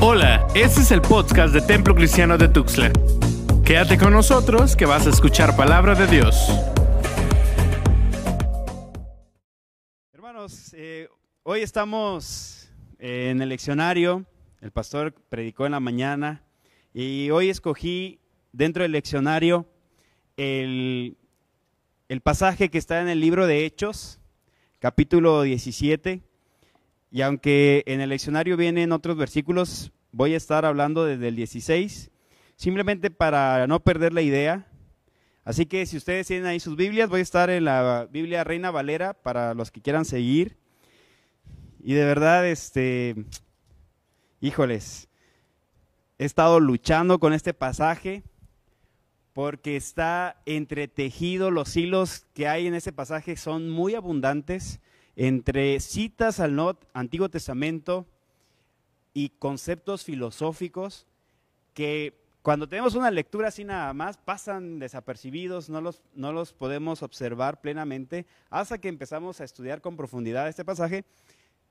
Hola, este es el podcast de Templo Cristiano de Tuxtla. Quédate con nosotros que vas a escuchar palabra de Dios. Hermanos, eh, hoy estamos eh, en el leccionario, el pastor predicó en la mañana y hoy escogí dentro del leccionario el, el pasaje que está en el libro de Hechos, capítulo 17. Y aunque en el leccionario vienen otros versículos, voy a estar hablando desde el 16, simplemente para no perder la idea. Así que si ustedes tienen ahí sus Biblias, voy a estar en la Biblia Reina Valera para los que quieran seguir. Y de verdad, este, híjoles, he estado luchando con este pasaje porque está entretejido, los hilos que hay en ese pasaje son muy abundantes entre citas al Antiguo Testamento y conceptos filosóficos que cuando tenemos una lectura así nada más pasan desapercibidos, no los, no los podemos observar plenamente hasta que empezamos a estudiar con profundidad este pasaje.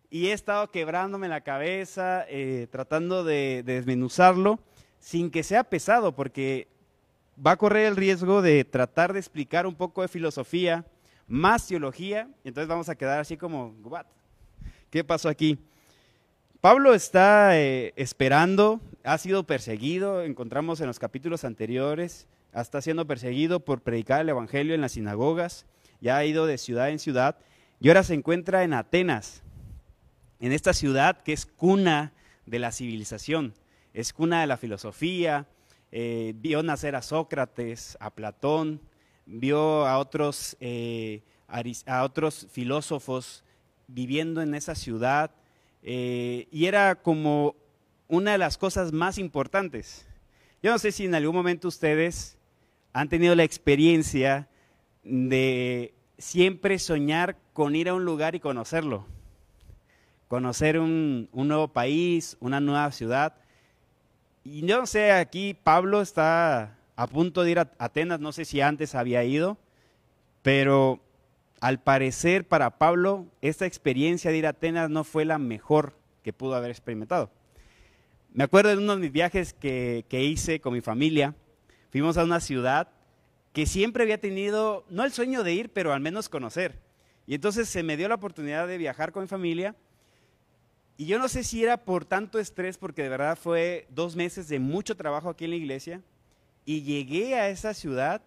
Y he estado quebrándome la cabeza, eh, tratando de, de desmenuzarlo sin que sea pesado, porque va a correr el riesgo de tratar de explicar un poco de filosofía, más teología, entonces vamos a quedar así como, ¿what? ¿Qué pasó aquí? Pablo está eh, esperando, ha sido perseguido, encontramos en los capítulos anteriores, está siendo perseguido por predicar el Evangelio en las sinagogas, ya ha ido de ciudad en ciudad y ahora se encuentra en Atenas, en esta ciudad que es cuna de la civilización, es cuna de la filosofía, eh, vio nacer a Sócrates, a Platón, vio a otros, eh, a otros filósofos viviendo en esa ciudad eh, y era como una de las cosas más importantes. Yo no sé si en algún momento ustedes han tenido la experiencia de siempre soñar con ir a un lugar y conocerlo, conocer un, un nuevo país, una nueva ciudad. Y yo no sé, aquí Pablo está a punto de ir a Atenas, no sé si antes había ido, pero al parecer para Pablo esta experiencia de ir a Atenas no fue la mejor que pudo haber experimentado. Me acuerdo de uno de mis viajes que, hice con mi familia, fuimos a una ciudad que siempre había tenido, no el sueño de ir, pero al menos conocer. Y entonces se me dio la oportunidad de viajar con mi familia. Y yo no sé si era por tanto estrés, porque de verdad fue dos meses de mucho trabajo aquí en la iglesia, y llegué a esa ciudad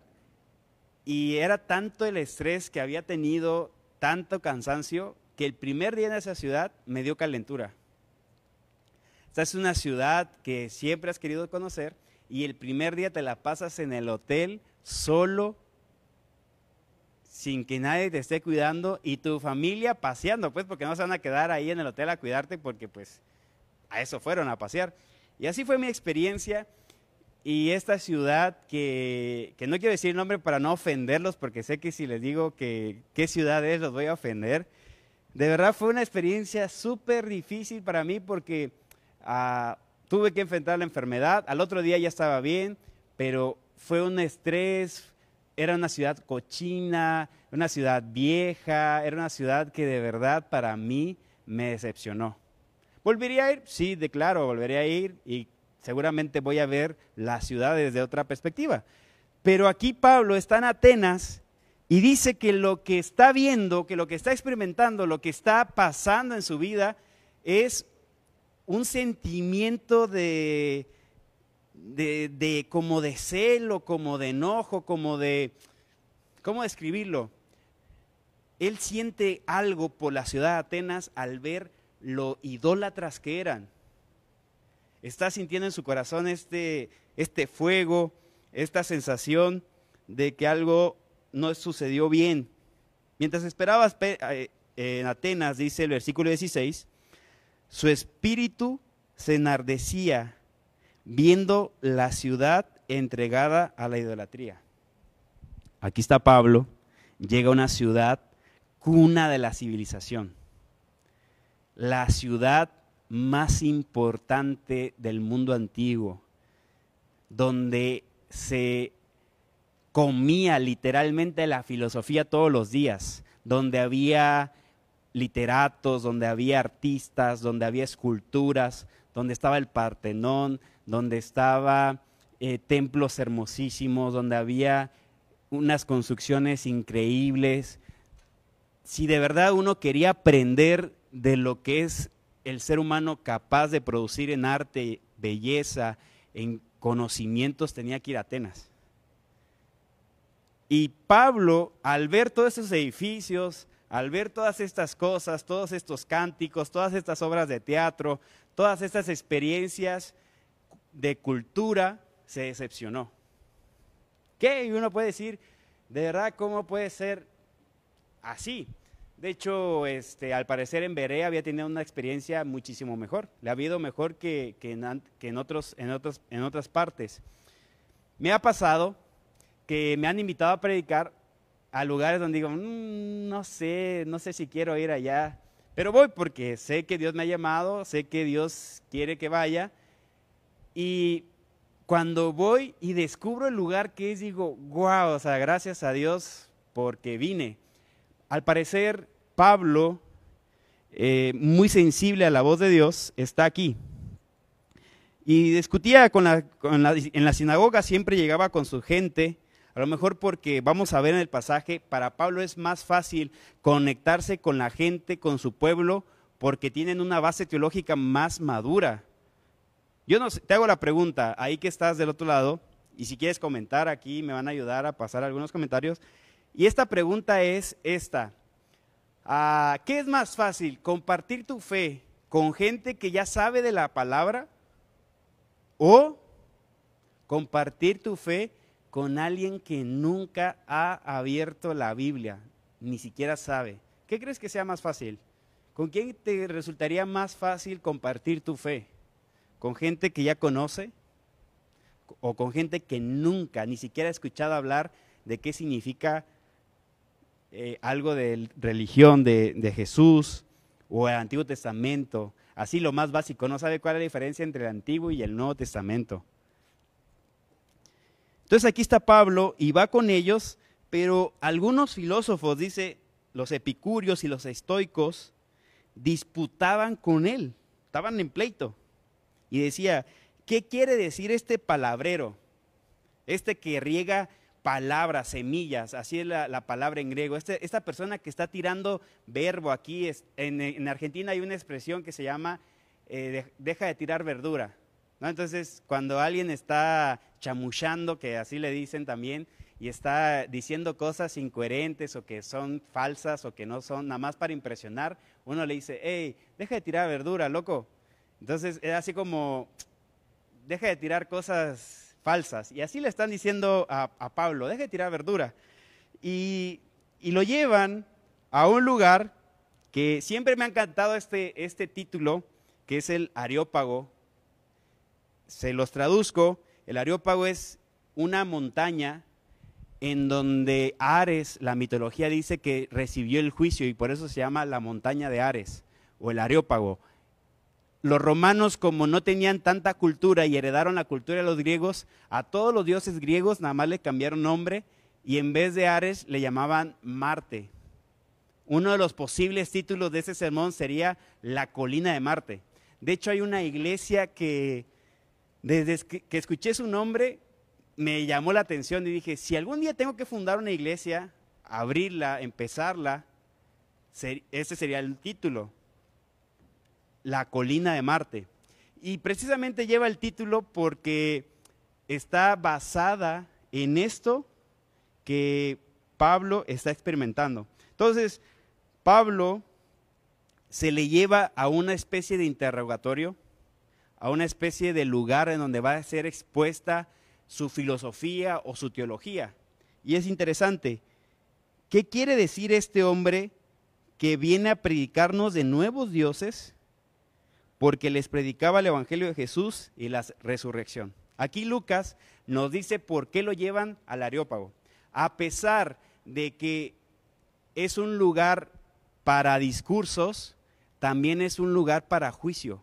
y era tanto el estrés que había tenido, tanto cansancio, que el primer día en esa ciudad me dio calentura. Esta es una ciudad que siempre has querido conocer y el primer día te la pasas en el hotel solo, sin que nadie te esté cuidando y tu familia paseando, pues porque no se van a quedar ahí en el hotel a cuidarte porque pues a eso fueron a pasear. Y así fue mi experiencia y esta ciudad, que, no quiero decir nombre para no ofenderlos, porque sé que si les digo que qué ciudad es, los voy a ofender. De verdad fue una experiencia súper difícil para mí porque ah, tuve que enfrentar la enfermedad. Al otro día ya estaba bien, pero fue un estrés. Era una ciudad cochina, una ciudad vieja, era una ciudad que de verdad para mí me decepcionó. ¿Volvería a ir? Sí, declaro, volvería a ir y seguramente voy a ver la ciudad desde otra perspectiva. Pero aquí Pablo está en Atenas y dice que lo que está viendo, que lo que está experimentando, lo que está pasando en su vida es un sentimiento de, de, como de celo, como de enojo, como de, ¿cómo describirlo? Él siente algo por la ciudad de Atenas al ver lo idólatras que eran está sintiendo en su corazón este, este fuego, esta sensación de que algo no sucedió bien. Mientras esperaba eh, en Atenas, dice el versículo 16, su espíritu se enardecía viendo la ciudad entregada a la idolatría. Aquí está Pablo, llega a una ciudad cuna de la civilización, la ciudad más importante del mundo antiguo, donde se comía literalmente la filosofía todos los días, donde había literatos, donde había artistas, donde había esculturas, donde estaba el Partenón, donde estaba eh, templos hermosísimos, donde había unas construcciones increíbles. Si de verdad uno quería aprender de lo que es el ser humano capaz de producir en arte, belleza, en conocimientos, tenía que ir a Atenas. Y Pablo, al ver todos esos edificios, al ver todas estas cosas, todos estos cánticos, todas estas obras de teatro, todas estas experiencias de cultura, se decepcionó. ¿Qué? Y uno puede decir, de verdad, ¿cómo puede ser así? De hecho, este, al parecer en Berea había tenido una experiencia muchísimo mejor. Le ha habido mejor que, en, otros, en, otros, en otras partes. Me ha pasado que me han invitado a predicar a lugares donde digo, mm, no sé, no sé si quiero ir allá, pero voy porque sé que Dios me ha llamado, sé que Dios quiere que vaya. Y cuando voy y descubro el lugar que es, digo, wow, o sea, gracias a Dios porque vine. Al parecer, Pablo, eh, muy sensible a la voz de Dios, está aquí. Y discutía con la, en la sinagoga, siempre llegaba con su gente a lo mejor porque vamos a ver en el pasaje, para Pablo es más fácil conectarse con la gente, con su pueblo, porque tienen una base teológica más madura. Yo no te hago la pregunta, ahí que estás del otro lado, y si quieres comentar aquí, me van a ayudar a pasar algunos comentarios. Y esta pregunta es esta. Ah, ¿Qué es más fácil, compartir tu fe con gente que ya sabe de la palabra o compartir tu fe con alguien que nunca ha abierto la Biblia, ni siquiera sabe. ¿Qué crees que sea más fácil? ¿Con quién te resultaría más fácil compartir tu fe? ¿Con gente que ya conoce? ¿O con gente que nunca, ni siquiera ha escuchado hablar de qué significa eh, algo de religión de, de Jesús o el Antiguo Testamento? Así lo más básico, no sabe cuál es la diferencia entre el Antiguo y el Nuevo Testamento. Entonces aquí está Pablo y va con ellos, pero algunos filósofos, dice, los epicúreos y los estoicos, disputaban con él, estaban en pleito. Y decía, ¿qué quiere decir este palabrero? Este que riega palabras, semillas, así es la, palabra en griego. Este, esta persona que está tirando verbo aquí, en, Argentina hay una expresión que se llama eh, deja de tirar verdura. Entonces, cuando alguien está chamuchando, que así le dicen también, y está diciendo cosas incoherentes o que son falsas o que no son nada más para impresionar, uno le dice, hey, deja de tirar verdura, loco. Entonces, es así como, deja de tirar cosas falsas. Y así le están diciendo a, Pablo, deja de tirar verdura. Y, y, lo llevan a un lugar que siempre me ha encantado este, este título, que es el Areópago, se los traduzco, el Areópago es una montaña en donde Ares, la mitología dice que recibió el juicio y por eso se llama la montaña de Ares o el Areópago. Los romanos, como no tenían tanta cultura y heredaron la cultura de los griegos, a todos los dioses griegos nada más le cambiaron nombre y en vez de Ares le llamaban Marte. Uno de los posibles títulos de ese sermón sería La colina de Marte. De hecho, hay una iglesia que desde que escuché su nombre, me llamó la atención y dije, si algún día tengo que fundar una iglesia, abrirla, empezarla, ese sería el título, La colina de Marte. Y precisamente lleva el título porque está basada en esto que Pablo está experimentando. Entonces, Pablo se le lleva a una especie de interrogatorio a una especie de lugar en donde va a ser expuesta su filosofía o su teología. Y es interesante, ¿qué quiere decir este hombre que viene a predicarnos de nuevos dioses? Porque les predicaba el Evangelio de Jesús y la resurrección. Aquí Lucas nos dice por qué lo llevan al Areópago. A pesar de que es un lugar para discursos, también es un lugar para juicio.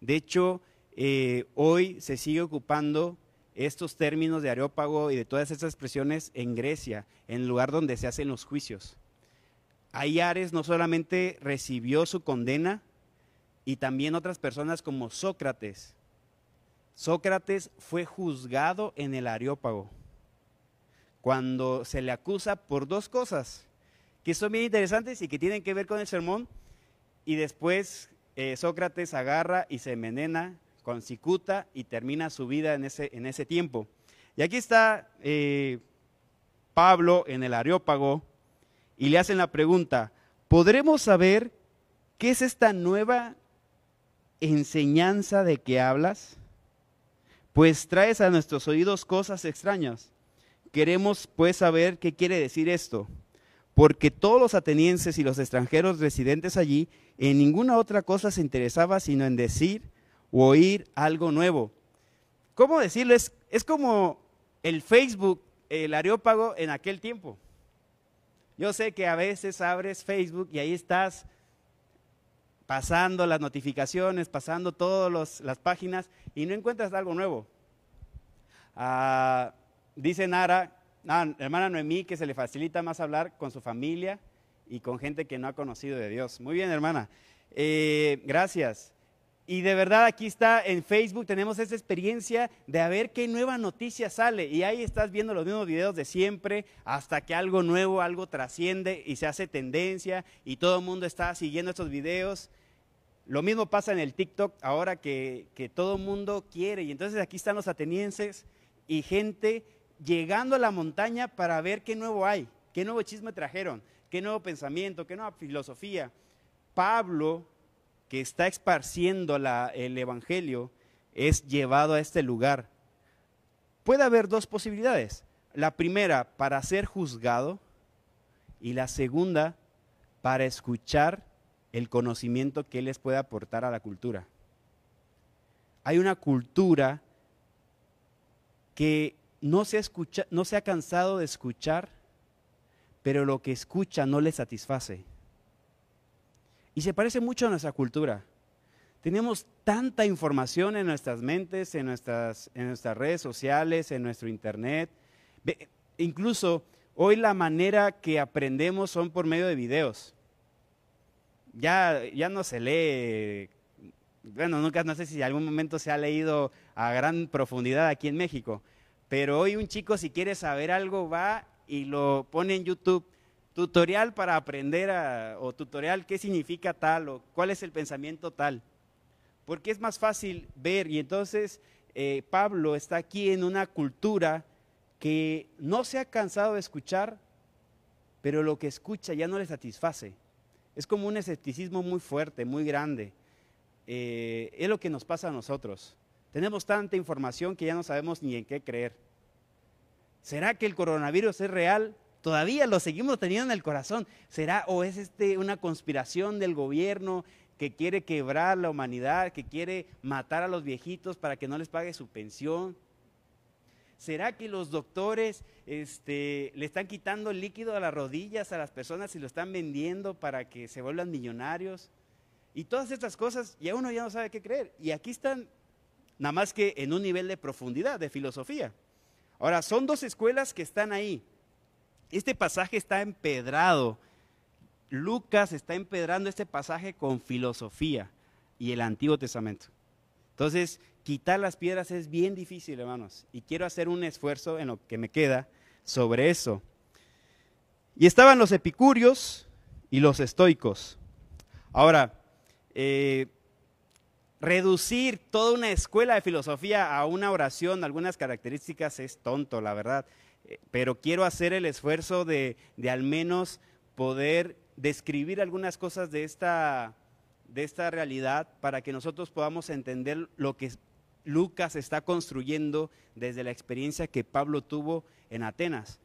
De hecho, eh, hoy se sigue ocupando estos términos de areópago y de todas estas expresiones en Grecia, en el lugar donde se hacen los juicios. ahí Ares no solamente recibió su condena, y también otras personas como Sócrates. Sócrates fue juzgado en el Areópago cuando se le acusa por dos cosas que son bien interesantes y que tienen que ver con el sermón. Y después eh, Sócrates agarra y se envenena con cicuta y termina su vida en ese, en ese tiempo. Y aquí está eh, Pablo en el Areópago y le hacen la pregunta, ¿podremos saber qué es esta nueva enseñanza de que hablas? Pues traes a nuestros oídos cosas extrañas. Queremos pues saber qué quiere decir esto, porque todos los atenienses y los extranjeros residentes allí en ninguna otra cosa se interesaba sino en decir o oír algo nuevo. ¿Cómo decirlo? Es, es como el Facebook, el areópago en aquel tiempo. Yo sé que a veces abres Facebook y ahí estás pasando las notificaciones, pasando todas las páginas y no encuentras algo nuevo. Ah, dice Nara, ah, hermana Noemí, que se le facilita más hablar con su familia y con gente que no ha conocido de Dios. Muy bien, hermana. Eh, gracias. Y de verdad aquí está en Facebook, tenemos esa experiencia de a ver qué nueva noticia sale. Y ahí estás viendo los mismos videos de siempre hasta que algo nuevo, algo trasciende y se hace tendencia y todo el mundo está siguiendo estos videos. Lo mismo pasa en el TikTok ahora que, que todo el mundo quiere. Y entonces aquí están los atenienses y gente llegando a la montaña para ver qué nuevo hay, qué nuevo chisme trajeron, qué nuevo pensamiento, qué nueva filosofía. Pablo que está esparciendo el Evangelio es llevado a este lugar. Puede haber dos posibilidades. La primera, para ser juzgado, y la segunda, para escuchar el conocimiento que Él les puede aportar a la cultura. Hay una cultura que no se, no se ha cansado de escuchar, pero lo que escucha no le satisface. Y se parece mucho a nuestra cultura. Tenemos tanta información en nuestras mentes, en nuestras, en nuestras redes sociales, en nuestro internet. Incluso hoy la manera que aprendemos son por medio de videos. Ya, ya no se lee, bueno, nunca, no sé si en algún momento se ha leído a gran profundidad aquí en México, pero hoy un chico si quiere saber algo va y lo pone en YouTube tutorial para aprender o tutorial qué significa tal o cuál es el pensamiento tal. Porque es más fácil ver y entonces eh, Pablo está aquí en una cultura que no se ha cansado de escuchar, pero lo que escucha ya no le satisface. Es como un escepticismo muy fuerte, muy grande. Eh, es lo que nos pasa a nosotros. Tenemos tanta información que ya no sabemos ni en qué creer. ¿Será que el coronavirus es real? Todavía lo seguimos teniendo en el corazón. ¿Será o es este una conspiración del gobierno que quiere quebrar la humanidad, que quiere matar a los viejitos para que no les pague su pensión? ¿Será que los doctores este, le están quitando líquido a las rodillas a las personas y lo están vendiendo para que se vuelvan millonarios? Y todas estas cosas, ya uno ya no sabe qué creer. Y aquí están, nada más que en un nivel de profundidad, de filosofía. Ahora, son dos escuelas que están ahí. Este pasaje está empedrado. Lucas está empedrando este pasaje con filosofía y el Antiguo Testamento. Entonces, quitar las piedras es bien difícil, hermanos, y quiero hacer un esfuerzo en lo que me queda sobre eso. Y estaban los epicúreos y los estoicos. Ahora, eh, reducir toda una escuela de filosofía a una oración, algunas características, es tonto, la verdad pero quiero hacer el esfuerzo de, al menos poder describir algunas cosas de esta, de esta realidad para que nosotros podamos entender lo que Lucas está construyendo desde la experiencia que Pablo tuvo en Atenas.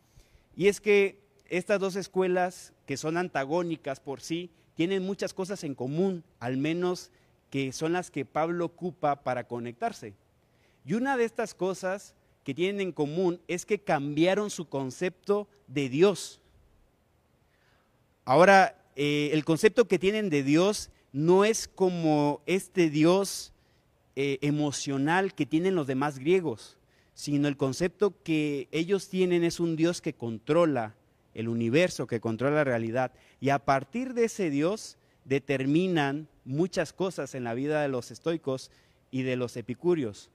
Y es que estas dos escuelas, que son antagónicas por sí, tienen muchas cosas en común, al menos que son las que Pablo ocupa para conectarse. Y una de estas cosas que tienen en común es que cambiaron su concepto de Dios. Ahora, eh, el concepto que tienen de Dios no es como este Dios eh, emocional que tienen los demás griegos, sino el concepto que ellos tienen es un Dios que controla, el universo, que controla la realidad. Y a partir de ese Dios determinan muchas cosas en la vida de los estoicos y de los epicúreos.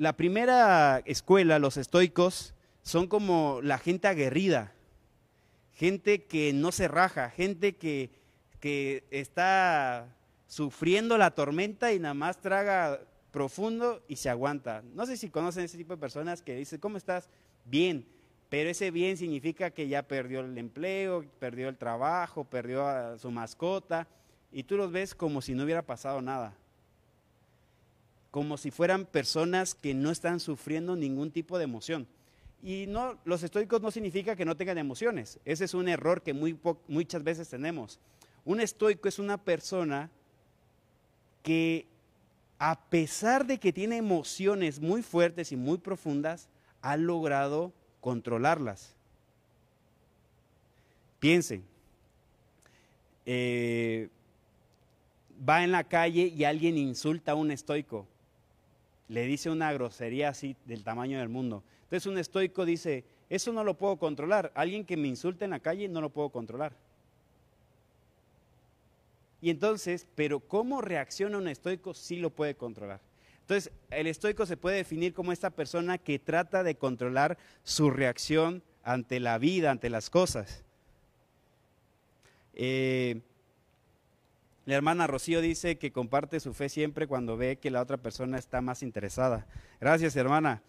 La primera escuela, los estoicos, son como la gente aguerrida, gente que no se raja, gente que, que está sufriendo la tormenta y nada más traga profundo y se aguanta. No sé si conocen ese tipo de personas que dicen, ¿cómo estás? Bien, pero ese bien significa que ya perdió el empleo, perdió el trabajo, perdió a su mascota, y tú los ves como si no hubiera pasado nada. Como si fueran personas que no están sufriendo ningún tipo de emoción. Y no, los estoicos no significa que no tengan emociones. Ese es un error que muy muchas veces tenemos. Un estoico es una persona que a pesar de que tiene emociones muy fuertes y muy profundas, ha logrado controlarlas. Piensen, eh, va en la calle y alguien insulta a un estoico, le dice una grosería así del tamaño del mundo. Entonces un estoico dice, eso no lo puedo controlar, alguien que me insulte en la calle no lo puedo controlar. Y entonces, pero cómo reacciona un estoico sí lo puede controlar. Entonces, el estoico se puede definir como esta persona que trata de controlar su reacción ante la vida, ante las cosas. Eh, la hermana Rocío dice que comparte su fe siempre cuando ve que la otra persona está más interesada. Gracias, hermana.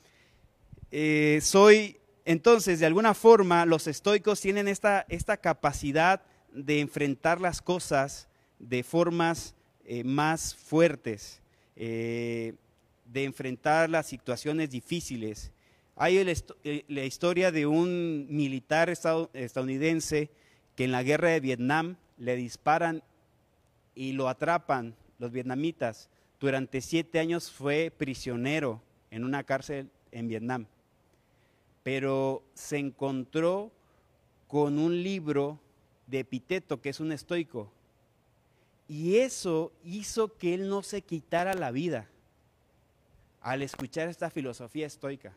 Eh, soy, entonces, de alguna forma, los estoicos tienen esta, esta capacidad de enfrentar las cosas de formas eh, más fuertes, eh, de enfrentar las situaciones difíciles. Hay la historia de un militar estadounidense que en la guerra de Vietnam le disparan y lo atrapan los vietnamitas. Durante siete años fue prisionero en una cárcel en Vietnam. Pero se encontró con un libro de Epiteto, que es un estoico, y eso hizo que él no se quitara la vida al escuchar esta filosofía estoica.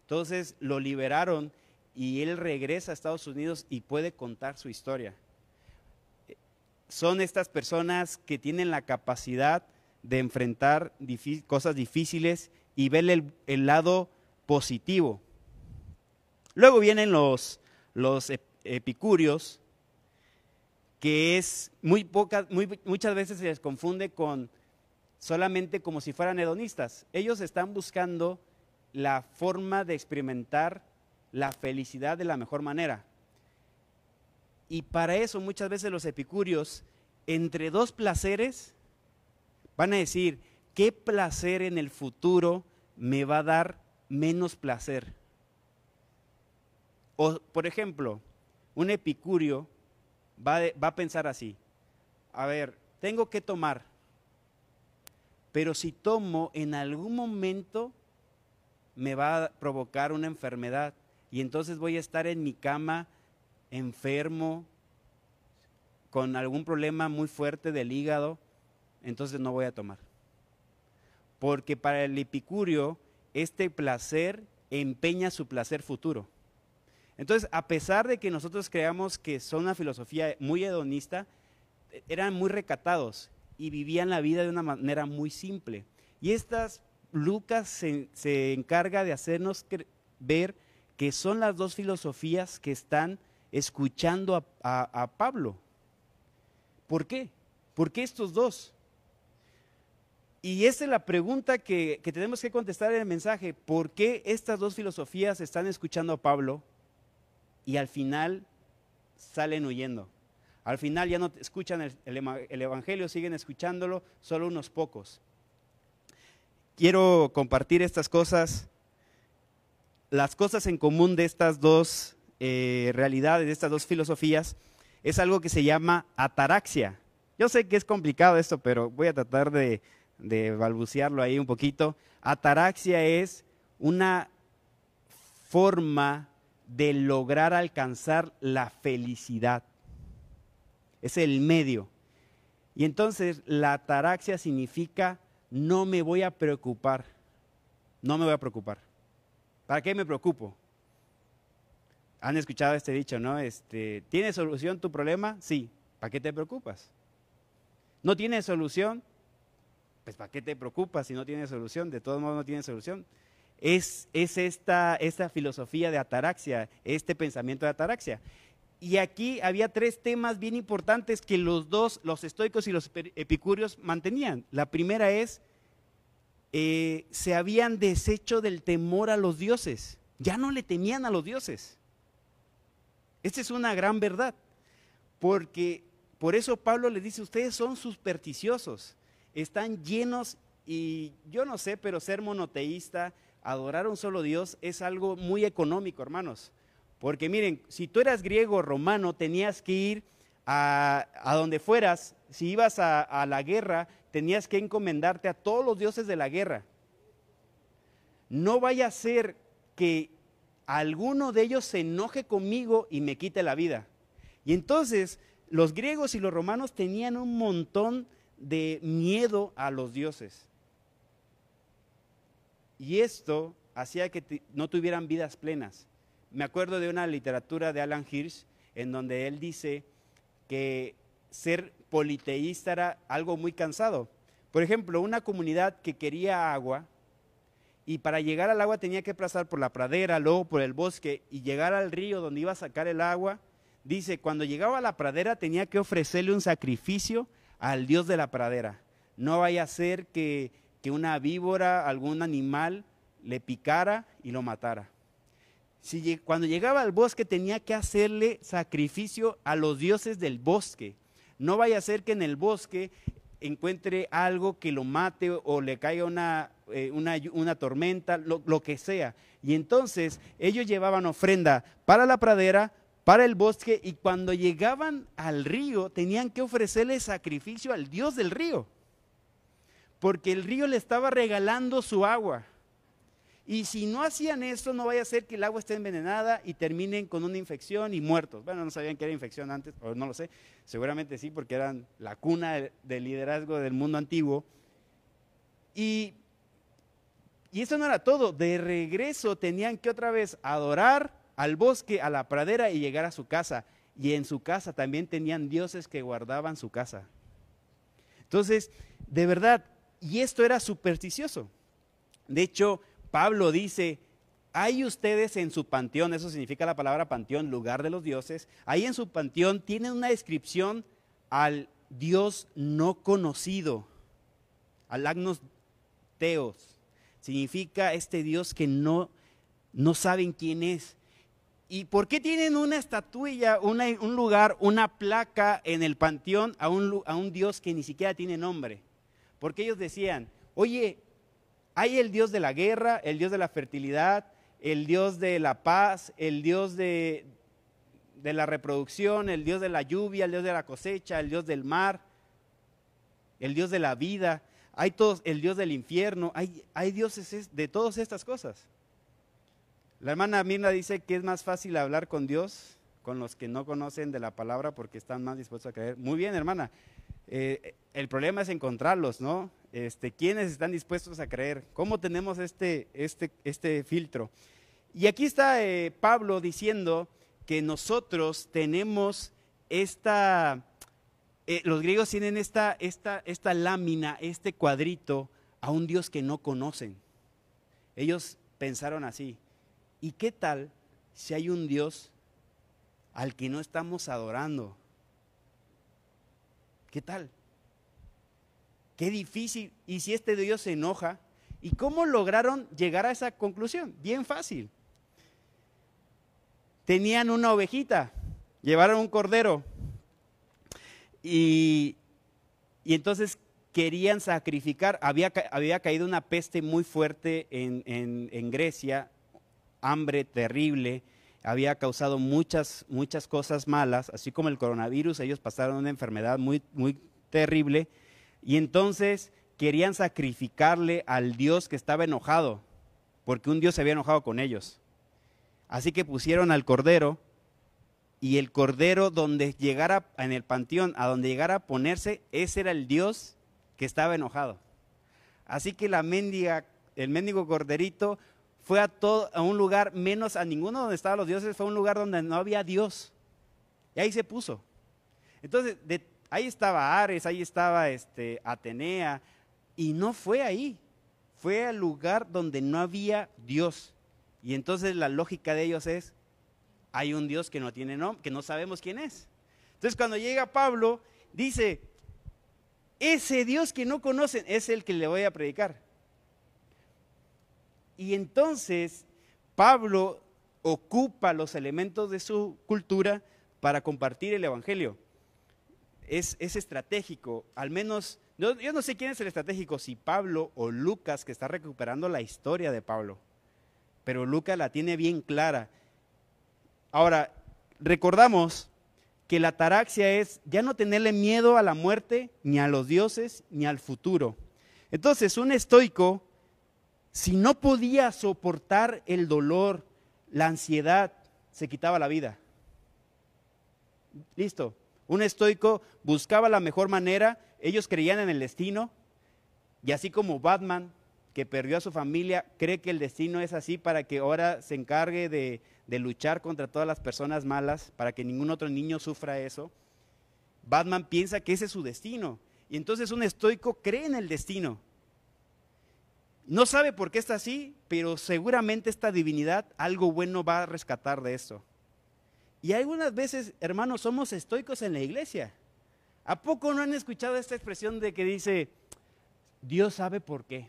Entonces lo liberaron y él regresa a Estados Unidos y puede contar su historia. Son estas personas que tienen la capacidad de enfrentar cosas difíciles y ver el, lado positivo. Luego vienen los, epicúreos, que es muy pocas, muy, muchas veces se les confunde con solamente como si fueran hedonistas. Ellos están buscando la forma de experimentar la felicidad de la mejor manera. Y para eso muchas veces los epicúreos, entre dos placeres, van a decir, ¿qué placer en el futuro me va a dar menos placer? O, por ejemplo, un epicurio va, a pensar así, a ver, tengo que tomar, pero si tomo en algún momento me va a provocar una enfermedad y entonces voy a estar en mi cama enfermo, con algún problema muy fuerte del hígado, entonces no voy a tomar. Porque para el epicurio, este placer empeña su placer futuro. Entonces, a pesar de que nosotros creamos que son una filosofía muy hedonista, eran muy recatados y vivían la vida de una manera muy simple. Y estas, Lucas se, encarga de hacernos ver que son las dos filosofías que están escuchando a, Pablo. ¿Por qué? ¿Por qué estos dos? Y esa es la pregunta que, que, tenemos que contestar en el mensaje. ¿Por qué estas dos filosofías están escuchando a Pablo y al final salen huyendo. Al final ya no escuchan el, Evangelio, siguen escuchándolo, solo unos pocos. Quiero compartir estas cosas, las cosas en común de estas dos eh, realidades, de estas dos filosofías, es algo que se llama ataraxia. Yo sé que es complicado esto, pero voy a tratar de, de balbucearlo ahí un poquito. Ataraxia es una forma de lograr alcanzar la felicidad. Es el medio. Y entonces la ataraxia significa no me voy a preocupar. No me voy a preocupar. ¿Para qué me preocupo? Han escuchado este dicho, ¿no? Este, ¿Tiene solución tu problema? Sí. ¿Para qué te preocupas? ¿No tiene solución? Pues ¿para qué te preocupas si no tiene solución? De todos modos no tiene solución. Es, es esta, esta filosofía de ataraxia, este pensamiento de ataraxia. Y aquí había tres temas bien importantes que los dos, los estoicos y los epicúreos, mantenían. La primera es, eh, se habían deshecho del temor a los dioses. Ya no le temían a los dioses. Esta es una gran verdad, porque por eso Pablo le dice, ustedes son supersticiosos, están llenos y yo no sé, pero ser monoteísta, adorar a un solo Dios es algo muy económico, hermanos. Porque miren, si tú eras griego o romano, tenías que ir a, donde fueras, si ibas a, a la guerra, tenías que encomendarte a todos los dioses de la guerra. No vaya a ser que alguno de ellos se enoje conmigo y me quite la vida. Y entonces los griegos y los romanos tenían un montón de miedo a los dioses. Y esto hacía que no tuvieran vidas plenas. Me acuerdo de una literatura de Alan Hirsch en donde él dice que ser politeísta era algo muy cansado. Por ejemplo, una comunidad que quería agua y para llegar al agua tenía que pasar por la pradera, luego por el bosque y llegar al río donde iba a sacar el agua. Dice, cuando llegaba a la pradera tenía que ofrecerle un sacrificio al Dios de la pradera. No vaya a ser que que una víbora, algún animal, le picara y lo matara. Si, cuando llegaba al bosque tenía que hacerle sacrificio a los dioses del bosque. No vaya a ser que en el bosque encuentre algo que lo mate o le caiga una, eh, una, tormenta, lo, lo que sea. Y entonces ellos llevaban ofrenda para la pradera, para el bosque, y cuando llegaban al río tenían que ofrecerle sacrificio al dios del río porque el río le estaba regalando su agua. Y si no hacían eso, no vaya a ser que el agua esté envenenada y terminen con una infección y muertos. Bueno, no sabían que era infección antes, o no lo sé. Seguramente sí, porque eran la cuna del liderazgo del mundo antiguo. Y, y eso no era todo. De regreso tenían que otra vez adorar al bosque, a la pradera y llegar a su casa. Y en su casa también tenían dioses que guardaban su casa. Entonces, de verdad, y esto era supersticioso. De hecho, Pablo dice, hay ustedes en su panteón, eso significa la palabra panteón, lugar de los dioses, ahí en su panteón tienen una descripción al Dios no conocido, al Agnos Teos. Significa este Dios que no, no saben quién es. ¿Y por qué tienen una estatuilla, un lugar, una placa en el panteón a un, a un Dios que ni siquiera tiene nombre? Porque ellos decían, oye, hay el Dios de la guerra, el Dios de la fertilidad, el Dios de la paz, el Dios de, de la reproducción, el Dios de la lluvia, el Dios de la cosecha, el Dios del mar, el Dios de la vida, hay todos, el Dios del infierno, hay, hay dioses de todas estas cosas. La hermana Mirna dice que es más fácil hablar con Dios, con los que no conocen de la palabra porque están más dispuestos a creer. Muy bien, hermana. Eh, el problema es encontrarlos, ¿no? Este, ¿Quiénes están dispuestos a creer? ¿Cómo tenemos este, este, este filtro? Y aquí está eh, Pablo diciendo que nosotros tenemos esta, eh, los griegos tienen esta, esta, esta lámina, este cuadrito a un Dios que no conocen. Ellos pensaron así. ¿Y qué tal si hay un Dios al que no estamos adorando? ¿Qué tal? Qué difícil. ¿Y si este Dios se enoja? ¿Y cómo lograron llegar a esa conclusión? Bien fácil. Tenían una ovejita, llevaron un cordero y, entonces querían sacrificar. Había, había, caído una peste muy fuerte en, en Grecia, hambre terrible había causado muchas, muchas cosas malas, así como el coronavirus, ellos pasaron una enfermedad muy, muy terrible, y entonces querían sacrificarle al Dios que estaba enojado, porque un Dios se había enojado con ellos. Así que pusieron al cordero, y el cordero donde llegara en el panteón, a donde llegara a ponerse, ese era el Dios que estaba enojado. Así que la mendiga, el mendigo corderito fue a, todo, a un lugar menos a ninguno donde estaban los dioses, fue a un lugar donde no había Dios. Y ahí se puso. Entonces, ahí estaba Ares, ahí estaba este, Atenea, y no fue ahí, fue al lugar donde no había Dios. Y entonces la lógica de ellos es, hay un Dios que no tiene nombre, que no sabemos quién es. Entonces cuando llega Pablo, dice, ese Dios que no conocen es el que le voy a predicar. Y entonces Pablo ocupa los elementos de su cultura para compartir el Evangelio. Es, estratégico, al menos, yo, yo no sé quién es el estratégico, si Pablo o Lucas, que está recuperando la historia de Pablo, pero Lucas la tiene bien clara. Ahora, recordamos que la taraxia es ya no tenerle miedo a la muerte, ni a los dioses, ni al futuro. Entonces, un estoico si no podía soportar el dolor, la ansiedad, se quitaba la vida. Listo. Un estoico buscaba la mejor manera, ellos creían en el destino, y así como Batman, que perdió a su familia, cree que el destino es así para que ahora se encargue de, de luchar contra todas las personas malas, para que ningún otro niño sufra eso. Batman piensa que ese es su destino. Y entonces un estoico cree en el destino. No sabe por qué está así, pero seguramente esta divinidad algo bueno va a rescatar de esto. Y algunas veces, hermanos, somos estoicos en la iglesia. ¿A poco no han escuchado esta expresión de que dice, Dios sabe por qué?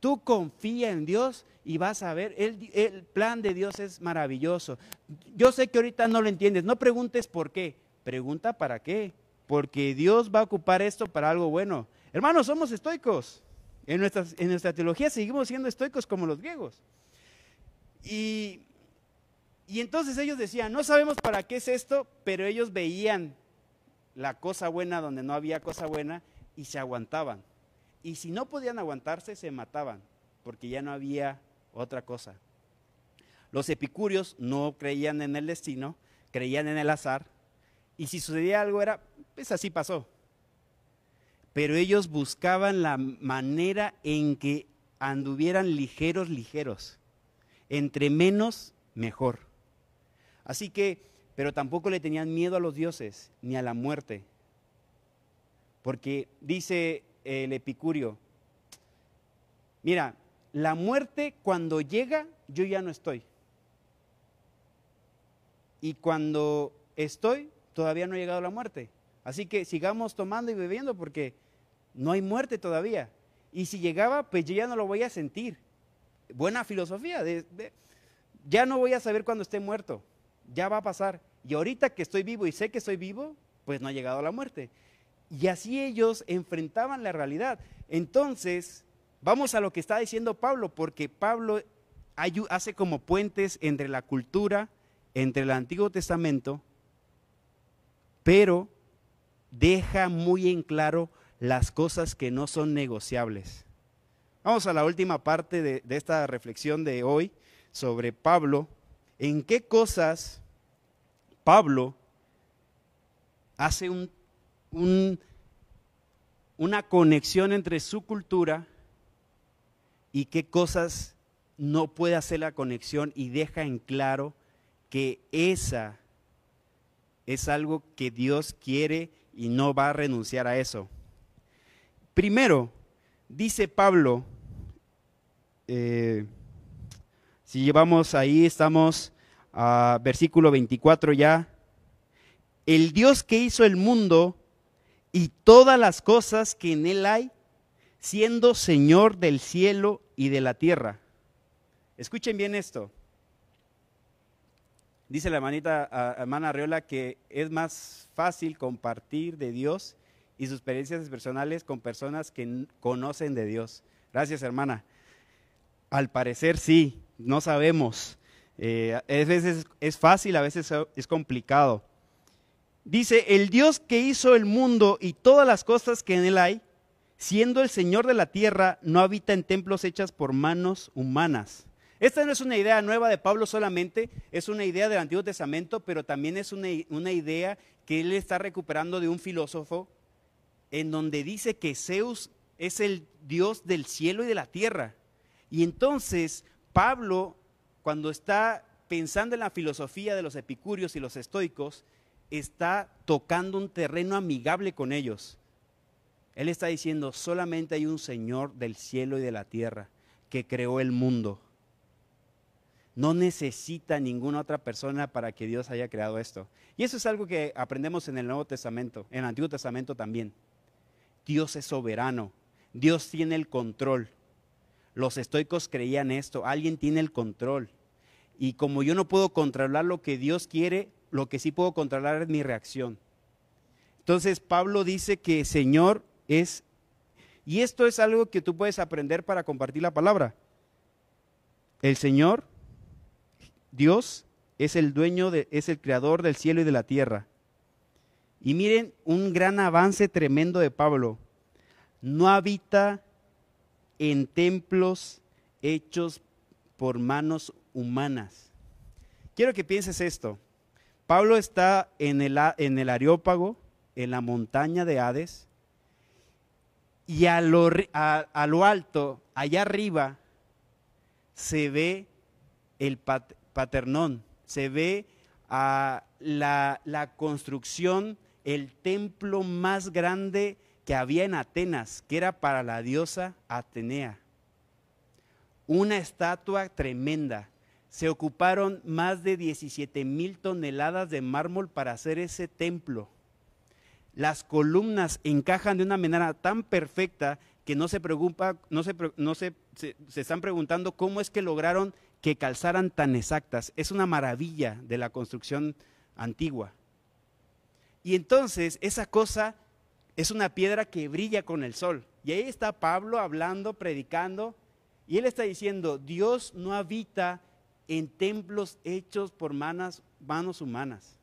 Tú confía en Dios y vas a ver, el, el, plan de Dios es maravilloso. Yo sé que ahorita no lo entiendes, no preguntes por qué, pregunta para qué, porque Dios va a ocupar esto para algo bueno. Hermanos, somos estoicos. En, nuestra teología seguimos siendo estoicos como los griegos. Y, y entonces ellos decían, no sabemos para qué es esto, pero ellos veían la cosa buena donde no había cosa buena y se aguantaban. Y si no podían aguantarse, se mataban, porque ya no había otra cosa. Los epicúreos no creían en el destino, creían en el azar, y si sucedía algo era, pues así pasó pero ellos buscaban la manera en que anduvieran ligeros, ligeros. Entre menos, mejor. Así que, pero tampoco le tenían miedo a los dioses ni a la muerte. Porque dice el epicurio, mira, la muerte cuando llega, yo ya no estoy. Y cuando estoy, todavía no ha llegado la muerte. Así que sigamos tomando y bebiendo porque no hay muerte todavía. Y si llegaba, pues yo ya no lo voy a sentir. Buena filosofía. ya no voy a saber cuando esté muerto. Ya va a pasar. Y ahorita que estoy vivo y sé que estoy vivo, pues no ha llegado la muerte. Y así ellos enfrentaban la realidad. Entonces, vamos a lo que está diciendo Pablo, porque Pablo hace como puentes entre la cultura, entre el Antiguo Testamento, pero deja muy en claro las cosas que no son negociables. Vamos a la última parte de, esta reflexión de hoy sobre Pablo. ¿En qué cosas Pablo hace una conexión entre su cultura y qué cosas no puede hacer la conexión y deja en claro que esa es algo que Dios quiere y no va a renunciar a eso. Primero, dice Pablo, eh, si llevamos ahí, estamos a versículo 24 ya, el Dios que hizo el mundo y todas las cosas que en él hay, siendo Señor del cielo y de la tierra. Escuchen bien esto. Dice la hermanita, hermana Arreola que es más fácil compartir de Dios y sus experiencias personales con personas que conocen de Dios. Gracias, hermana. Al parecer sí, no sabemos. Eh, a veces es fácil, a veces es complicado. Dice, el Dios que hizo el mundo y todas las cosas que en él hay, siendo el Señor de la tierra, no habita en templos hechas por manos humanas esta no es una idea nueva de Pablo solamente, es una idea del Antiguo Testamento, pero también es una, idea que él está recuperando de un filósofo en donde dice que Zeus es el Dios del cielo y de la tierra. Y entonces Pablo, cuando está pensando en la filosofía de los epicúreos y los estoicos, está tocando un terreno amigable con ellos. Él está diciendo, solamente hay un Señor del cielo y de la tierra que creó el mundo. No necesita ninguna otra persona para que Dios haya creado esto. Y eso es algo que aprendemos en el Nuevo Testamento, en el Antiguo Testamento también. Dios es soberano, Dios tiene el control. Los estoicos creían esto, alguien tiene el control. Y como yo no puedo controlar lo que Dios quiere, lo que sí puedo controlar es mi reacción. Entonces Pablo dice que Señor es, y esto es algo que tú puedes aprender para compartir la palabra. El Señor, Dios, es el dueño, de, es el creador del cielo y de la tierra. Y miren un gran avance tremendo de Pablo. No habita en templos hechos por manos humanas. Quiero que pienses esto. Pablo está en el, en el Areópago, en la montaña de Hades, y a lo, a, lo alto, allá arriba, se ve el paternón, se ve a la, la construcción, el templo más grande que había en Atenas, que era para la diosa Atenea. Una estatua tremenda. Se ocuparon más de 17 mil toneladas de mármol para hacer ese templo las columnas encajan de una manera tan perfecta que no se preocupa, no se, no se, se, están preguntando cómo es que lograron que calzaran tan exactas. Es una maravilla de la construcción antigua. Y entonces esa cosa es una piedra que brilla con el sol. Y ahí está Pablo hablando, predicando, y él está diciendo, Dios no habita en templos hechos por manos, humanas.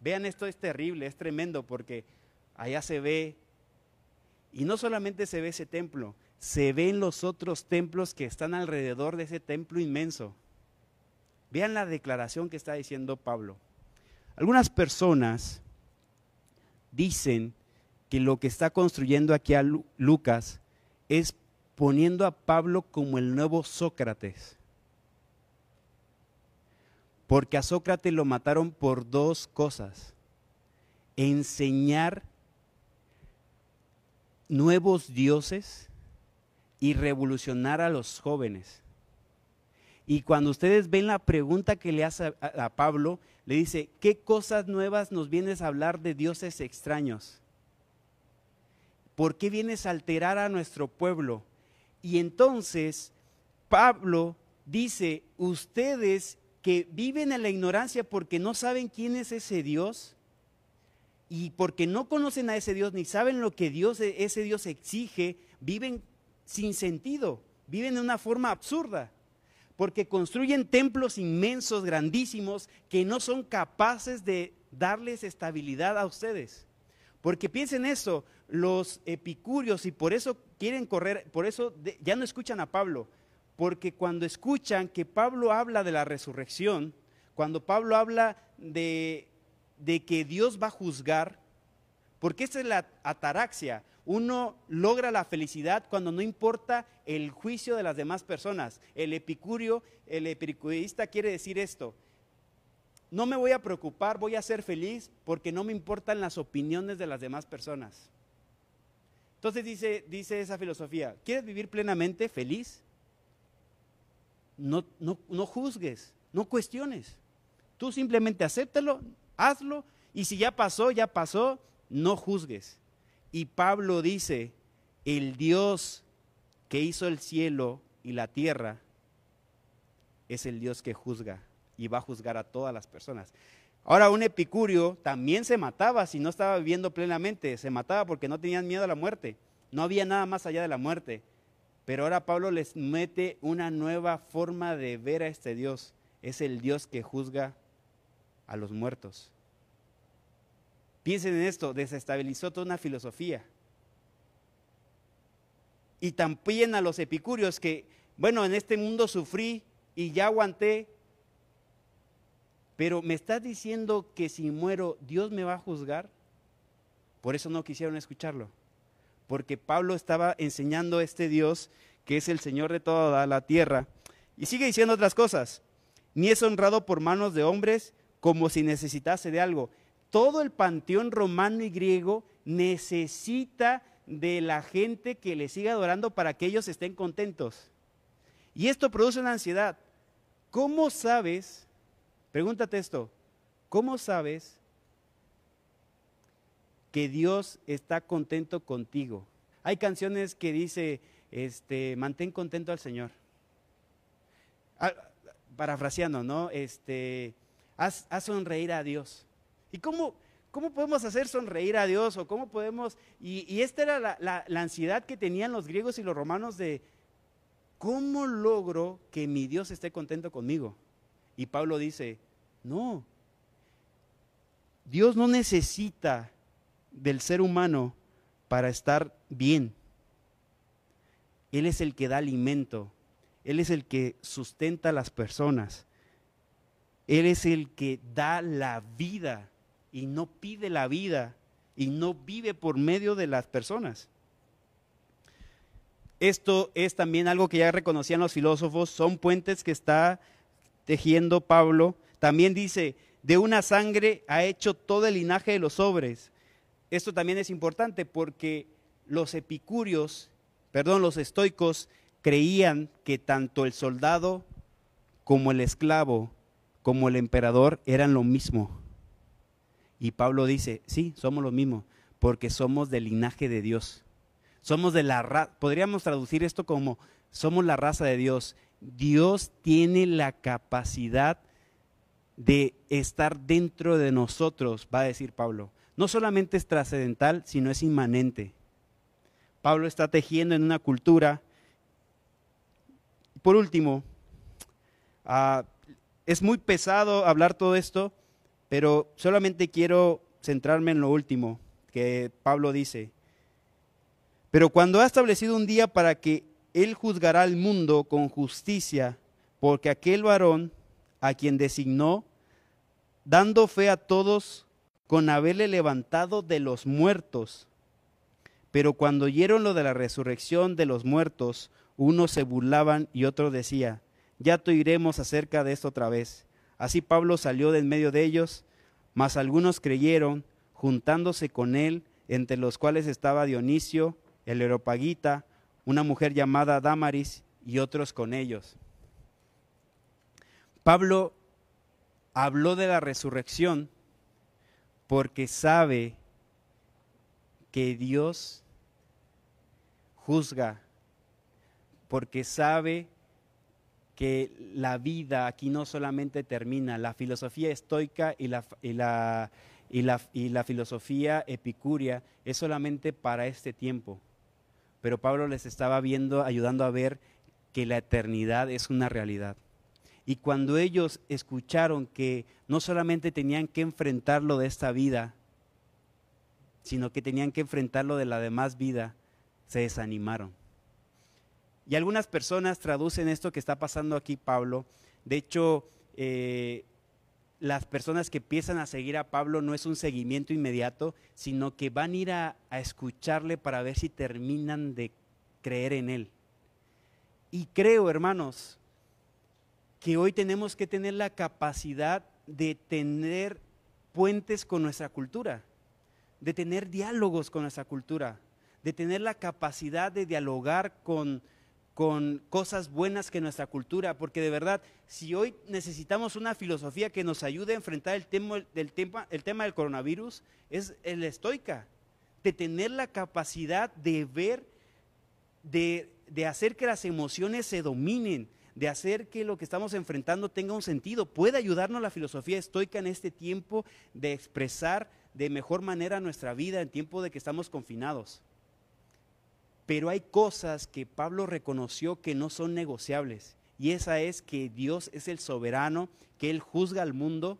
Vean, esto es terrible, es tremendo, porque allá se ve, y no solamente se ve ese templo, se ven los otros templos que están alrededor de ese templo inmenso. Vean la declaración que está diciendo Pablo. Algunas personas dicen que lo que está construyendo aquí a Lucas es poniendo a Pablo como el nuevo Sócrates. Porque a Sócrates lo mataron por dos cosas. Enseñar nuevos dioses y revolucionar a los jóvenes. Y cuando ustedes ven la pregunta que le hace a, Pablo, le dice, ¿qué cosas nuevas nos vienes a hablar de dioses extraños? ¿Por qué vienes a alterar a nuestro pueblo? Y entonces Pablo dice, ustedes que viven en la ignorancia porque no saben quién es ese Dios, y porque no conocen a ese Dios ni saben lo que Dios, ese Dios exige, viven sin sentido, viven de una forma absurda, porque construyen templos inmensos, grandísimos, que no son capaces de darles estabilidad a ustedes. Porque piensen eso, los epicúreos, y por eso quieren correr, por eso ya no escuchan a Pablo, porque cuando escuchan que Pablo habla de la resurrección, cuando Pablo habla de de que Dios va a juzgar, porque esa es la ataraxia. Uno logra la felicidad cuando no importa el juicio de las demás personas. El epicurio, el epicureísta quiere decir esto. No me voy a preocupar, voy a ser feliz porque no me importan las opiniones de las demás personas. Entonces dice, dice esa filosofía, ¿quieres vivir plenamente feliz? No, no, no juzgues, no cuestiones. Tú simplemente acéptalo, hazlo y si ya pasó, ya pasó, no juzgues. Y Pablo dice, el Dios que hizo el cielo y la tierra es el Dios que juzga y va a juzgar a todas las personas. Ahora un epicurio también se mataba si no estaba viviendo plenamente, se mataba porque no tenían miedo a la muerte, no había nada más allá de la muerte. Pero ahora Pablo les mete una nueva forma de ver a este Dios, es el Dios que juzga a los muertos. Piensen en esto, desestabilizó toda una filosofía. Y también a los epicúreos que, bueno, en este mundo sufrí y ya aguanté, pero me estás diciendo que si muero, Dios me va a juzgar. Por eso no quisieron escucharlo. Porque Pablo estaba enseñando a este Dios, que es el Señor de toda la tierra, Y sigue diciendo otras cosas. Ni es honrado por manos de hombres como si necesitase de algo. Todo el panteón romano y griego necesita de la gente que le siga adorando para que ellos estén contentos. Y esto produce una ansiedad. ¿Cómo sabes? Pregúntate esto. ¿Cómo sabes que Dios está contento contigo? Hay canciones que dice, este, mantén contento al Señor. Ah, parafraseando, ¿no? Este, haz, sonreír a Dios. ¿Y cómo, cómo podemos hacer sonreír a Dios? ¿O cómo podemos? Y, esta era la, la ansiedad que tenían los griegos y los romanos de, ¿cómo logro que mi Dios esté contento conmigo? Y Pablo dice, no, Dios no necesita del ser humano para estar bien. Él es el que da alimento, Él es el que sustenta a las personas, Él es el que da la vida y no pide la vida y no vive por medio de las personas. Esto es también algo que ya reconocían los filósofos, son puentes que está tejiendo Pablo. También dice, de una sangre ha hecho todo el linaje de los sobres. Esto también es importante porque los epicúreos, perdón, los estoicos creían que tanto el soldado como el esclavo, como el emperador eran lo mismo. Y Pablo dice, sí, somos lo mismo, porque somos del linaje de Dios. Somos de la raza, podríamos traducir esto como somos la raza de Dios. Dios tiene la capacidad de estar dentro de nosotros, va a decir Pablo. No solamente es trascendental, sino es inmanente. Pablo está tejiendo en una cultura. Por último, ah, es muy pesado hablar todo esto, pero solamente quiero centrarme en lo último que Pablo dice. Pero cuando ha establecido un día para que Él juzgará al mundo con justicia, porque aquel varón a quien designó, dando fe a todos con haberle levantado de los muertos. Pero cuando oyeron lo de la resurrección de los muertos, unos se burlaban y otros decía, ya te oiremos acerca de esto otra vez. Así Pablo salió de en medio de ellos, mas algunos creyeron, juntándose con él, entre los cuales estaba Dionisio, el Areopagita, una mujer llamada Damaris y otros con ellos. Pablo habló de la resurrección porque sabe que Dios juzga, porque sabe que la vida aquí no solamente termina, la filosofía estoica y la, y la, y la, y la filosofía epicúrea es solamente para este tiempo. Pero Pablo les estaba viendo, ayudando a ver que la eternidad es una realidad. Y cuando ellos escucharon que no solamente tenían que enfrentarlo de esta vida, sino que tenían que enfrentarlo de la demás vida, se desanimaron. Y algunas personas traducen esto que está pasando aquí, Pablo. De hecho, eh, las personas que empiezan a seguir a Pablo no es un seguimiento inmediato, sino que van a ir a escucharle para ver si terminan de creer en él. Y creo, hermanos, que hoy tenemos que tener la capacidad de tener puentes con nuestra cultura, de tener diálogos con nuestra cultura, de tener la capacidad de dialogar con, con cosas buenas que nuestra cultura, porque de verdad, si hoy necesitamos una filosofía que nos ayude a enfrentar el tema, del, tema, el tema del coronavirus, es el estoica, de tener la capacidad de ver, de, de hacer que las emociones se dominen, de hacer que lo que estamos enfrentando tenga un sentido. Puede ayudarnos la filosofía estoica en este tiempo de expresar de mejor manera nuestra vida en tiempo de que estamos confinados. Pero hay cosas que Pablo reconoció que no son negociables. Y esa es que Dios es el soberano, que Él juzga al mundo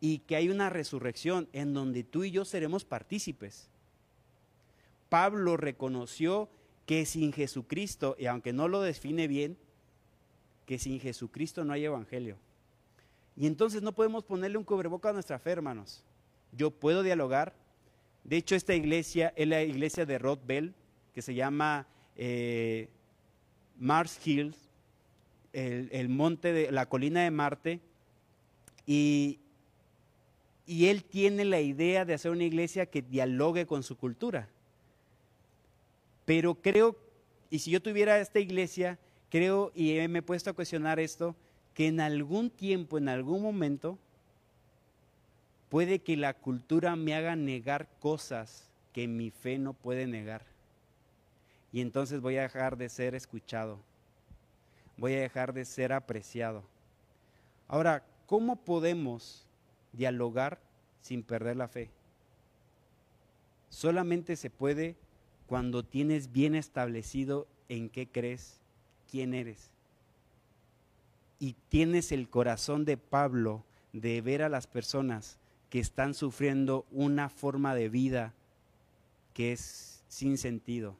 y que hay una resurrección en donde tú y yo seremos partícipes. Pablo reconoció que sin Jesucristo, y aunque no lo define bien, que sin Jesucristo no hay evangelio. Y entonces no podemos ponerle un cubreboca a nuestra fe, hermanos. Yo puedo dialogar. De hecho, esta iglesia es la iglesia de Rod Bell, que se llama eh, Mars Hills. el, monte de la colina de Marte y, y él tiene la idea de hacer una iglesia que dialogue con su cultura. Pero creo, y si yo tuviera esta iglesia, creo, y me he puesto a cuestionar esto, que en algún tiempo, en algún momento, puede que la cultura me haga negar cosas que mi fe no puede negar. Y entonces voy a dejar de ser escuchado. Voy a dejar de ser apreciado. Ahora, ¿cómo podemos dialogar sin perder la fe? Solamente se puede cuando tienes bien establecido en qué crees, quién eres. Y tienes el corazón de Pablo de ver a las personas que están sufriendo una forma de vida que es sin sentido,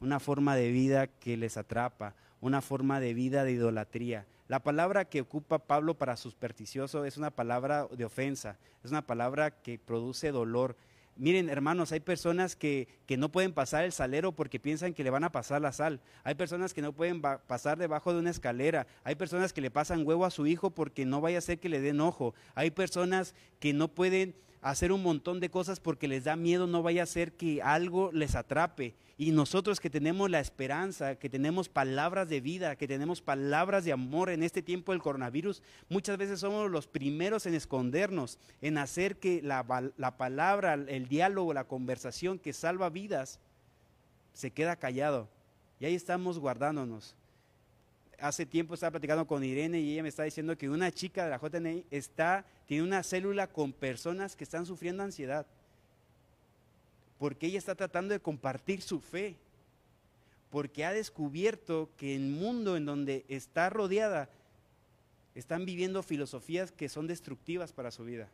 una forma de vida que les atrapa, una forma de vida de idolatría. La palabra que ocupa Pablo para supersticioso es una palabra de ofensa, es una palabra que produce dolor, Miren, hermanos, hay personas que, no pueden pasar el salero porque piensan que le van a pasar la sal. Hay personas que no pueden pasar debajo de una escalera. Hay personas que le pasan huevo a su hijo porque no vaya a ser que le den ojo. Hay personas que no pueden hacer un montón de cosas porque les da miedo, no vaya a ser que algo les atrape. Y nosotros que tenemos la esperanza, que tenemos palabras de vida, que tenemos palabras de amor en este tiempo del coronavirus, muchas veces somos los primeros en escondernos, en hacer que la, la palabra, el diálogo, la conversación que salva vidas, se queda callado. Y ahí estamos guardándonos hace tiempo estaba platicando con Irene y ella me está diciendo que una chica de la JNI está, tiene una célula con personas que están sufriendo ansiedad. Porque ella está tratando de compartir su fe. Porque ha descubierto que en el mundo en donde está rodeada están viviendo filosofías que son destructivas para su vida.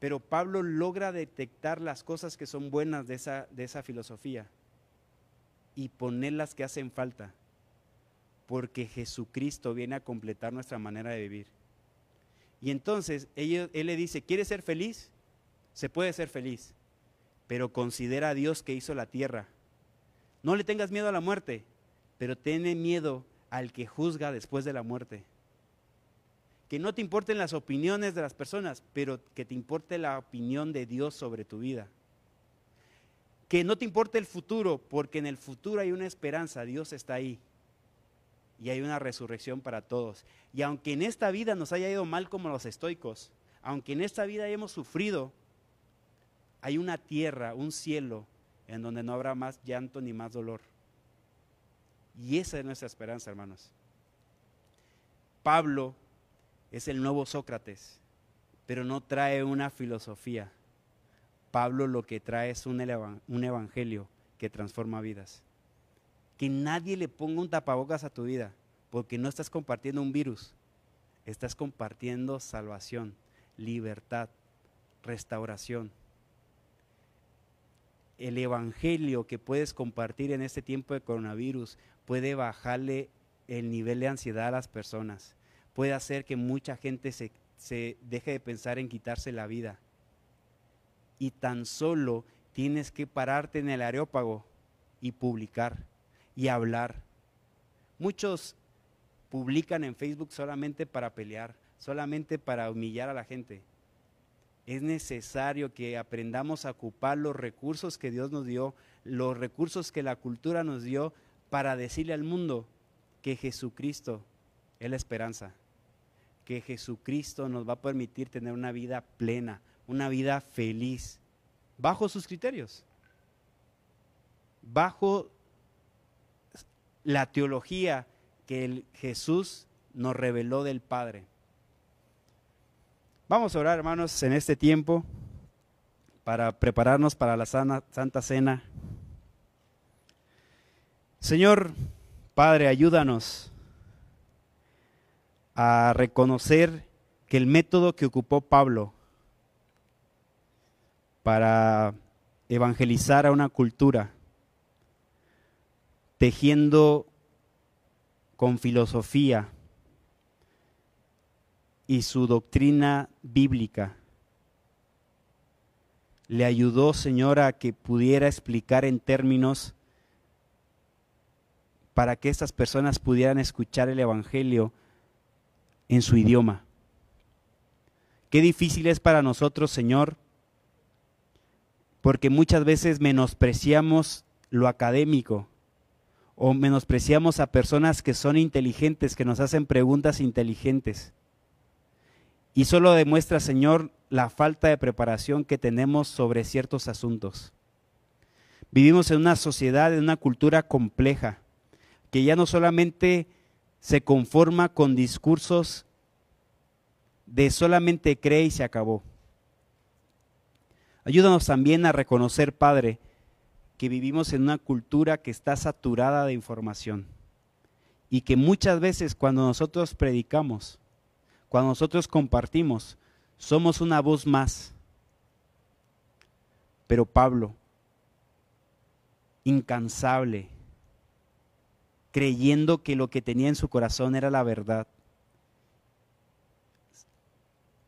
Pero Pablo logra detectar las cosas que son buenas de esa, de esa filosofía y poner las que hacen falta porque Jesucristo viene a completar nuestra manera de vivir. Y entonces él, le dice, ¿quieres ser feliz? Se puede ser feliz, pero considera a Dios que hizo la tierra. No le tengas miedo a la muerte, pero ten miedo al que juzga después de la muerte. Que no te importen las opiniones de las personas, pero que te importe la opinión de Dios sobre tu vida. Que no te importe el futuro, porque en el futuro hay una esperanza, Dios está ahí y hay una resurrección para todos. Y aunque en esta vida nos haya ido mal como los estoicos, aunque en esta vida hayamos sufrido, hay una tierra, un cielo, en donde no habrá más llanto ni más dolor. Y esa es nuestra esperanza, hermanos. Pablo es el nuevo Sócrates, pero no trae una filosofía. Pablo lo que trae es un, evangelio que transforma vidas que nadie le ponga un tapabocas a tu vida, porque no estás compartiendo un virus, estás compartiendo salvación, libertad, restauración. El evangelio que puedes compartir en este tiempo de coronavirus puede bajarle el nivel de ansiedad a las personas, puede hacer que mucha gente se, se deje de pensar en quitarse la vida. Y tan solo tienes que pararte en el areópago y publicar y hablar. Muchos publican en Facebook solamente para pelear, solamente para humillar a la gente. Es necesario que aprendamos a ocupar los recursos que Dios nos dio, los recursos que la cultura nos dio para decirle al mundo que Jesucristo es la esperanza, que Jesucristo nos va a permitir tener una vida plena, una vida feliz, bajo sus criterios, bajo la teología que Jesús nos reveló del Padre. Vamos a orar, hermanos, en este tiempo para prepararnos para la Santa Cena. Señor Padre, ayúdanos a reconocer que el método que ocupó Pablo para evangelizar a una cultura tejiendo con filosofía y su doctrina bíblica. Le ayudó, Señor, a que pudiera explicar en términos para que estas personas pudieran escuchar el Evangelio en su idioma. Qué difícil es para nosotros, Señor, porque muchas veces menospreciamos lo académico o menospreciamos a personas que son inteligentes, que nos hacen preguntas inteligentes. Y solo demuestra, Señor, la falta de preparación que tenemos sobre ciertos asuntos. Vivimos en una sociedad, en una cultura compleja, que ya no solamente se conforma con discursos de solamente cree y se acabó. Ayúdanos también a reconocer, Padre, que vivimos en una cultura que está saturada de información y que muchas veces cuando nosotros predicamos, cuando nosotros compartimos, somos una voz más. Pero Pablo, incansable, creyendo que lo que tenía en su corazón era la verdad,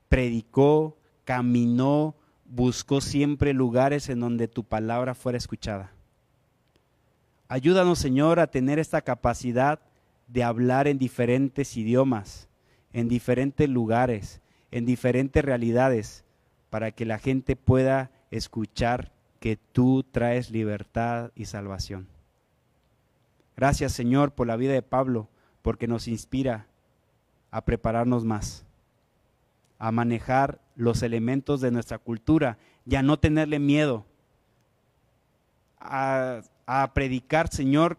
predicó, caminó, buscó siempre lugares en donde tu palabra fuera escuchada. Ayúdanos, Señor, a tener esta capacidad de hablar en diferentes idiomas, en diferentes lugares, en diferentes realidades, para que la gente pueda escuchar que tú traes libertad y salvación. Gracias, Señor, por la vida de Pablo, porque nos inspira a prepararnos más a manejar los elementos de nuestra cultura y a no tenerle miedo, a, predicar, Señor,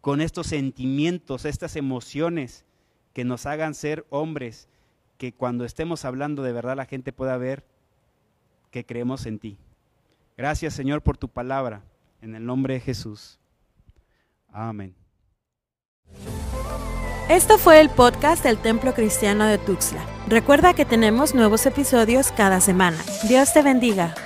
con estos sentimientos, estas emociones que nos hagan ser hombres, que cuando estemos hablando de verdad la gente pueda ver que creemos en ti. Gracias Señor por tu palabra, en el nombre de Jesús. Amén. Esto fue el podcast del Templo Cristiano de Tuxtla. Recuerda que tenemos nuevos episodios cada semana. Dios te bendiga.